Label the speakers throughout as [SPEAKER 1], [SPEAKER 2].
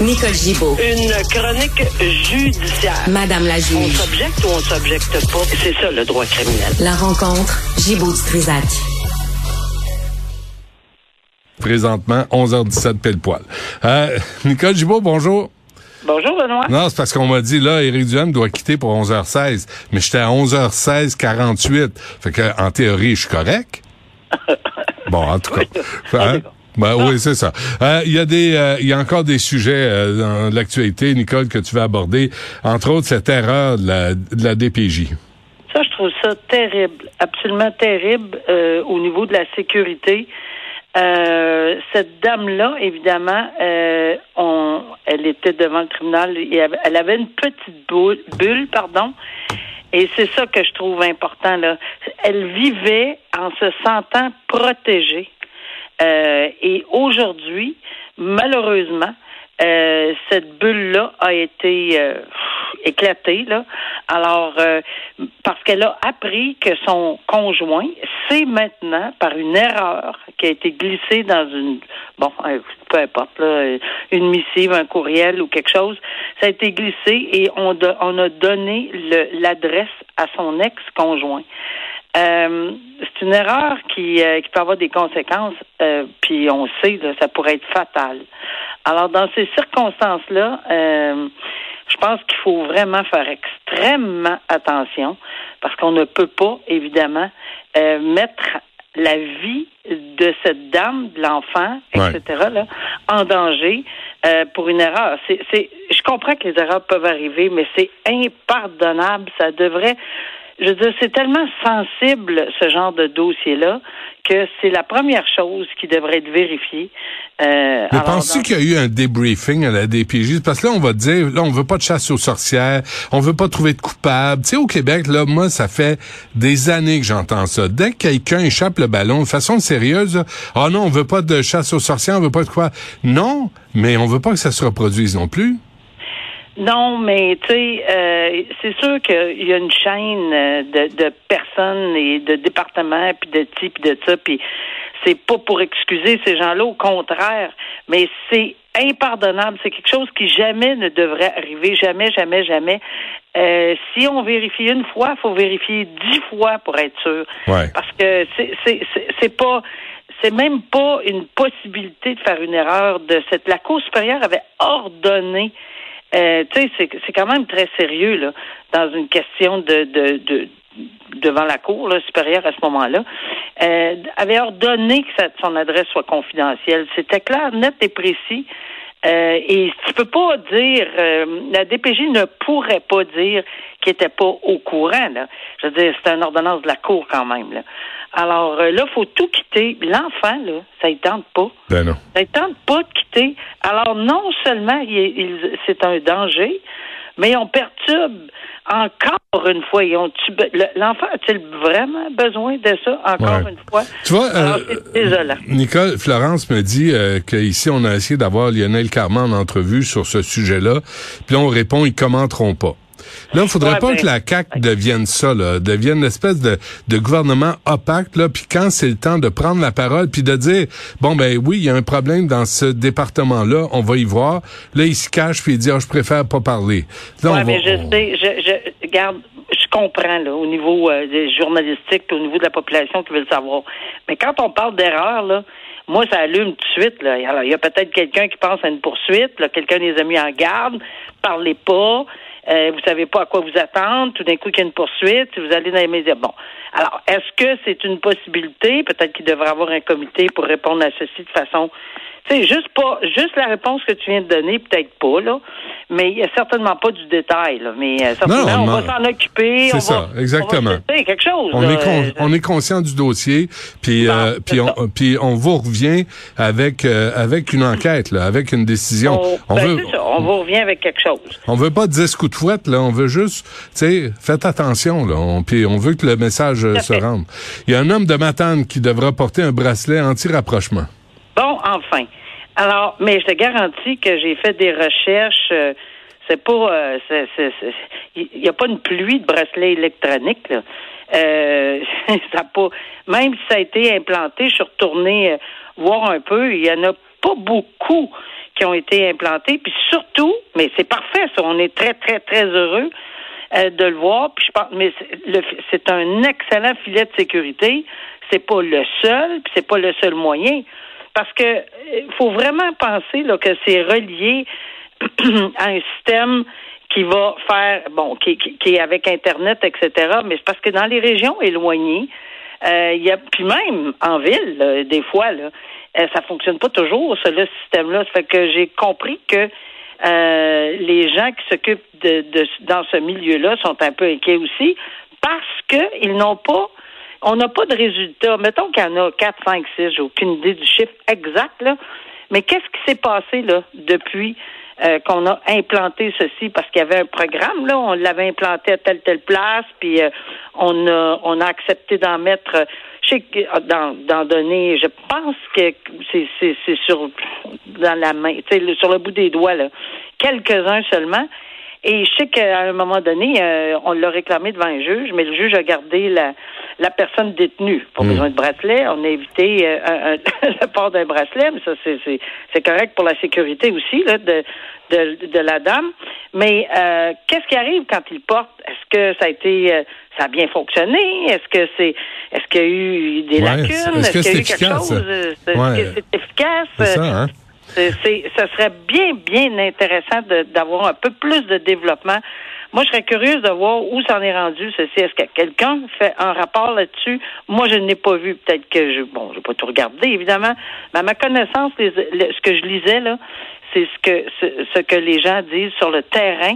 [SPEAKER 1] Nicole Gibaud.
[SPEAKER 2] Une chronique judiciaire.
[SPEAKER 1] Madame la
[SPEAKER 2] On
[SPEAKER 1] juge.
[SPEAKER 2] s'objecte ou on s'objecte pas. C'est ça le droit criminel.
[SPEAKER 1] La rencontre, Gibaud-Strisac.
[SPEAKER 3] présentement 11h17 pile poil. Euh, Nicole Gibault, bonjour.
[SPEAKER 2] Bonjour, Benoît.
[SPEAKER 3] Non, c'est parce qu'on m'a dit là, Éric Duhem doit quitter pour 11h16, mais j'étais à 11h16 48. Fait que en théorie, je suis correct. Bon, en tout cas. Hein? Ben, oui, c'est ça. Euh, Il y a des, euh, y a encore des sujets euh, dans l'actualité, Nicole, que tu vas aborder. Entre autres, cette erreur de la, de la DPJ.
[SPEAKER 2] Ça, je trouve ça terrible, absolument terrible euh, au niveau de la sécurité. Euh, cette dame-là, évidemment, euh, on, elle était devant le tribunal. et Elle avait une petite boule, bulle, pardon. Et c'est ça que je trouve important. Là. Elle vivait en se sentant protégée. Euh, et aujourd'hui, malheureusement, euh, cette bulle-là a été euh, éclatée. Là. Alors, euh, parce qu'elle a appris que son conjoint, c'est maintenant, par une erreur qui a été glissée dans une, bon, euh, peu importe, là, une missive, un courriel ou quelque chose, ça a été glissé et on, on a donné l'adresse à son ex-conjoint. Euh, c'est une erreur qui, euh, qui peut avoir des conséquences, euh, puis on sait, là, ça pourrait être fatal. Alors, dans ces circonstances-là, je pense qu'il faut vraiment faire extrêmement attention parce qu'on ne peut pas, évidemment, mettre la vie de cette dame, de l'enfant,
[SPEAKER 3] Ouais.
[SPEAKER 2] etc., là, en danger euh, pour une erreur. C'est, c'est, je comprends que les erreurs peuvent arriver, mais c'est impardonnable. Ça devrait je veux dire, c'est tellement sensible ce genre de dossier-là que c'est la première chose qui devrait être vérifiée. Euh,
[SPEAKER 3] Mais penses-tu
[SPEAKER 2] dans-
[SPEAKER 3] qu'il y a eu un débriefing à la DPJ? Parce que là, on va dire, là, on veut pas de chasse aux sorcières, on veut pas trouver de coupable. Tu sais, au Québec, là, moi, ça fait des années que j'entends ça. Dès que quelqu'un échappe le ballon de façon sérieuse, ah non, on veut pas de chasse aux sorcières, on veut pas de quoi. Non, mais on veut pas que ça se reproduise non plus.
[SPEAKER 2] Non, mais tu sais, euh, c'est sûr qu'il y a une chaîne euh, de, de personnes et de départements, puis de types, de ça, puis c'est pas pour excuser ces gens-là, au contraire, mais c'est impardonnable. C'est quelque chose qui jamais ne devrait arriver, jamais, jamais, jamais. Euh, si on vérifie une fois, faut vérifier dix fois pour être sûr.
[SPEAKER 3] Ouais.
[SPEAKER 2] Parce que c'est- c'est pas c'est même pas une possibilité de faire une erreur de cette la Cour supérieure avait ordonné euh, tu sais, c'est c'est quand même très sérieux là, dans une question de, de, de devant la cour là, supérieure à ce moment-là, euh, avait ordonné que sa- son adresse soit confidentielle. C'était clair, net et précis. Euh, et tu peux pas dire, euh, la DPJ ne pourrait pas dire qu'il était pas au courant. Là. Je veux dire, c'est une ordonnance de la cour quand même. Là. Alors euh, là, faut tout quitter. L'enfant, là, ça ne tente pas.
[SPEAKER 3] Ben non.
[SPEAKER 2] Ça ne tente pas de quitter. Alors, non seulement il, il- c'est un danger, mais on perturbe encore une fois. L'enfant a-t-il vraiment besoin de ça encore
[SPEAKER 3] Ouais.
[SPEAKER 2] une fois?
[SPEAKER 3] Tu vois,
[SPEAKER 2] Alors,
[SPEAKER 3] euh,
[SPEAKER 2] désolant.
[SPEAKER 3] Nicole, Florence me dit euh, qu'ici, on a essayé d'avoir Lionel Carman en entrevue sur ce sujet-là. Puis là, on répond, ils commenteront pas. Là, il faudrait
[SPEAKER 2] Ouais,
[SPEAKER 3] pas
[SPEAKER 2] ben,
[SPEAKER 3] que la CAQ devienne ça, là, devienne une espèce de, de gouvernement opaque, là, puis quand c'est le temps de prendre la parole, puis de dire, bon, ben oui, il y a un problème dans ce département-là, on va y voir. Là, il se cache, puis il dit, ah, je préfère pas parler. Là, on
[SPEAKER 2] mais
[SPEAKER 3] va-
[SPEAKER 2] je sais, je, je regarde, je comprends là, au niveau euh, des journalistiques, au niveau de la population qui veut le savoir. Mais quand on parle d'erreur, là, moi, ça allume tout de suite. Là. Alors, il y a peut-être quelqu'un qui pense à une poursuite, quelqu'un les a mis en garde, parlez pas, euh, vous savez pas à quoi vous attendre, tout d'un coup qu'il y a une poursuite, vous allez dans les médias. Bon. Alors, est-ce que c'est une possibilité? Peut-être qu'il devrait avoir un comité pour répondre à ceci de façon tu sais, juste pas, juste la réponse que tu viens de donner, peut-être pas, là. Mais il n'y a certainement pas du détail, là. Mais euh, certainement,
[SPEAKER 3] Non,
[SPEAKER 2] on va s'en occuper.
[SPEAKER 3] C'est ça,
[SPEAKER 2] va-
[SPEAKER 3] exactement.
[SPEAKER 2] On va quelque chose.
[SPEAKER 3] On
[SPEAKER 2] là.
[SPEAKER 3] est, con-
[SPEAKER 2] Euh,
[SPEAKER 3] on est conscient du dossier, puis euh, puis on puis on vous revient avec euh, avec une enquête là, avec une décision.
[SPEAKER 2] on,
[SPEAKER 3] On,
[SPEAKER 2] ben,
[SPEAKER 3] veut
[SPEAKER 2] ça, on vous revient avec quelque chose.
[SPEAKER 3] on veut pas 10 coups de fouette là, on veut juste tu sais faites attention là, on, puis on veut que le message se
[SPEAKER 2] fait.
[SPEAKER 3] rende. Il y a un homme de Matane qui devra porter un bracelet anti-rapprochement.
[SPEAKER 2] Bon, enfin. Alors, mais je te garantis que j'ai fait des recherches. euh, c'est pas, euh, il n'y a pas une pluie de bracelets électroniques. Là. Euh, ça pas, même si ça a été implanté, je suis retournée euh, voir un peu. Il y en a pas beaucoup qui ont été implantés. Puis surtout, mais c'est parfait, ça, on est très, très, très heureux euh, de le voir. Puis je pense, mais c'est un excellent filet de sécurité. C'est pas le seul, puis c'est pas le seul moyen. Parce que il faut vraiment penser que c'est relié à un système qui va faire, bon, qui, qui, est avec Internet, etc. Mais c'est parce que dans les régions éloignées, euh, il y a, puis même en ville, des fois, là, euh, ça fonctionne pas toujours, ce système-là. Ça fait que j'ai compris que euh, les gens qui s'occupent de, dans ce milieu-là sont un peu inquiets aussi parce qu'ils n'ont pas on n'a pas de résultats. Mettons qu'il y en a 4, 5, 6, j'ai aucune idée du chiffre exact, là. Mais qu'est-ce qui s'est passé là depuis euh, qu'on a implanté ceci? Parce qu'il y avait un programme là, on l'avait implanté à telle telle place, puis euh, on a on a accepté d'en mettre. Euh, je sais d'en donner, je pense que c'est sur dans la main, sais, sur le bout des doigts là, quelques uns seulement. Et je sais qu'à un moment donné, on l'a réclamé devant un juge, mais le juge a gardé la, la personne détenue. Pas hmm. besoin de bracelet. On a évité le port d'un bracelet, mais ça, c'est correct pour la sécurité aussi là, de, de, de la dame. Mais euh, qu'est-ce qui arrive quand il porte? Est-ce que ça a été euh, ça a bien fonctionné? Est-ce que c'est est-ce qu'il y a eu des lacunes?
[SPEAKER 3] Est-ce, qu'il y a
[SPEAKER 2] eu quelque chose? Est-ce que c'est efficace?
[SPEAKER 3] C'est ça, hein?
[SPEAKER 2] Ce serait bien, bien intéressant d'avoir un peu plus de développement. Moi, je serais curieuse de voir où s'en est rendu ceci. Est-ce que quelqu'un fait un rapport là-dessus? Moi, je ne l'ai pas vu. Peut-être que je, bon, je vais pas tout regarder, évidemment. Mais à ma connaissance, ce que je lisais, là, c'est ce que ce, que les gens disent sur le terrain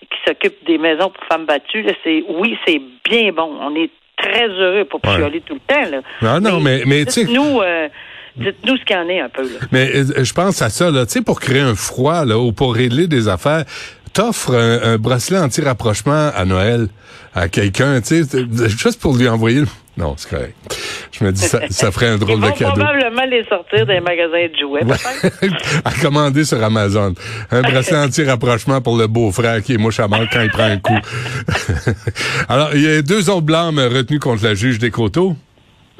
[SPEAKER 2] qui s'occupent des maisons pour femmes battues. C'est oui, c'est bien bon. On est très heureux pour pas chialer tout le temps. Là.
[SPEAKER 3] Non, non, mais, mais, tu
[SPEAKER 2] nous. Euh, Dites-nous ce qu'il en est un peu. Là.
[SPEAKER 3] Mais euh, je pense à ça, là, tu sais, pour créer un froid, là, ou pour régler des affaires, t'offres un, bracelet anti-rapprochement à Noël à quelqu'un, tu sais, juste pour lui envoyer. Non, c'est correct. Je me dis, ça, ça ferait un drôle de cadeau.
[SPEAKER 2] probablement les sortir des magasins de jouets,
[SPEAKER 3] à commander sur Amazon. Un bracelet anti-rapprochement pour le beau-frère qui est mouche à quand il prend un coup. Alors, il y a deux autres blancs retenus contre la juge des coteaux.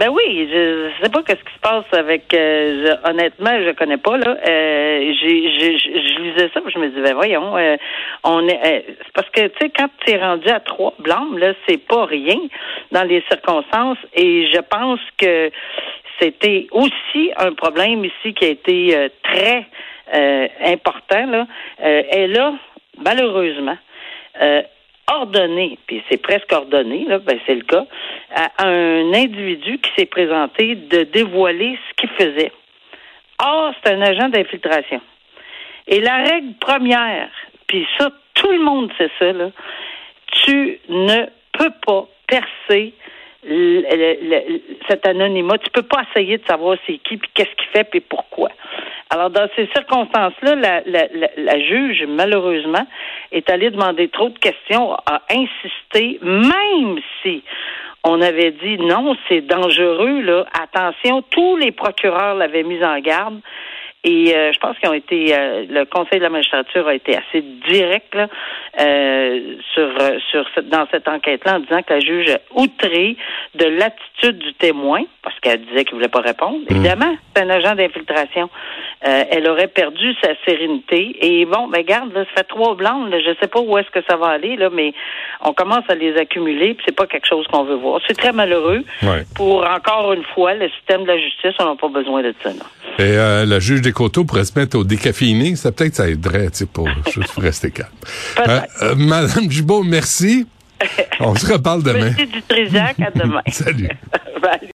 [SPEAKER 2] Ben oui, je, sais pas qu'est-ce qui se passe avec. Euh, honnêtement, je connais pas là. Euh, j'ai, je lisais ça, je me disais, ben voyons, euh, on est. Euh, parce que tu sais, quand tu es rendu à trois blancs, là, c'est pas rien dans les circonstances, et je pense que c'était aussi un problème ici qui a été très important là. et là, malheureusement ordonné, puis c'est presque ordonné, là, ben c'est le cas, à un individu qui s'est présenté de dévoiler ce qu'il faisait. Or, c'est un agent d'infiltration. Et la règle première, puis ça, tout le monde sait ça, là, tu ne peux pas percer cet anonymat. Tu peux pas essayer de savoir c'est qui, puis qu'est-ce qu'il fait, puis pourquoi. Alors, dans ces circonstances-là, la, la, la, juge, malheureusement, est allée demander trop de questions, a insisté, même si on avait dit non, c'est dangereux, là, attention, tous les procureurs l'avaient mis en garde. Et euh, je pense qu'ils ont été, euh, le Conseil de la magistrature a été assez direct là, euh, sur sur dans cette enquête-là en disant que la juge a outré de l'attitude du témoin parce qu'elle disait qu'il voulait pas répondre. Mmh. Évidemment, c'est un agent d'infiltration. elle aurait perdu sa sérénité. Et bon, ben garde, là, ça fait trois blancs. Là, je sais pas où est-ce que ça va aller là, mais on commence à les accumuler. Puis c'est pas quelque chose qu'on veut voir. C'est très malheureux. Pour encore une fois, le système de la justice, on n'a pas besoin de ça. Là.
[SPEAKER 3] Et la juge des coteaux pourrait se mettre au décaféiné, ça peut-être ça aiderait, tu sais, pour juste rester calme. Euh, euh, Madame Gibault, merci. On se reparle demain.
[SPEAKER 2] Merci du Trisac, à demain.
[SPEAKER 3] Salut.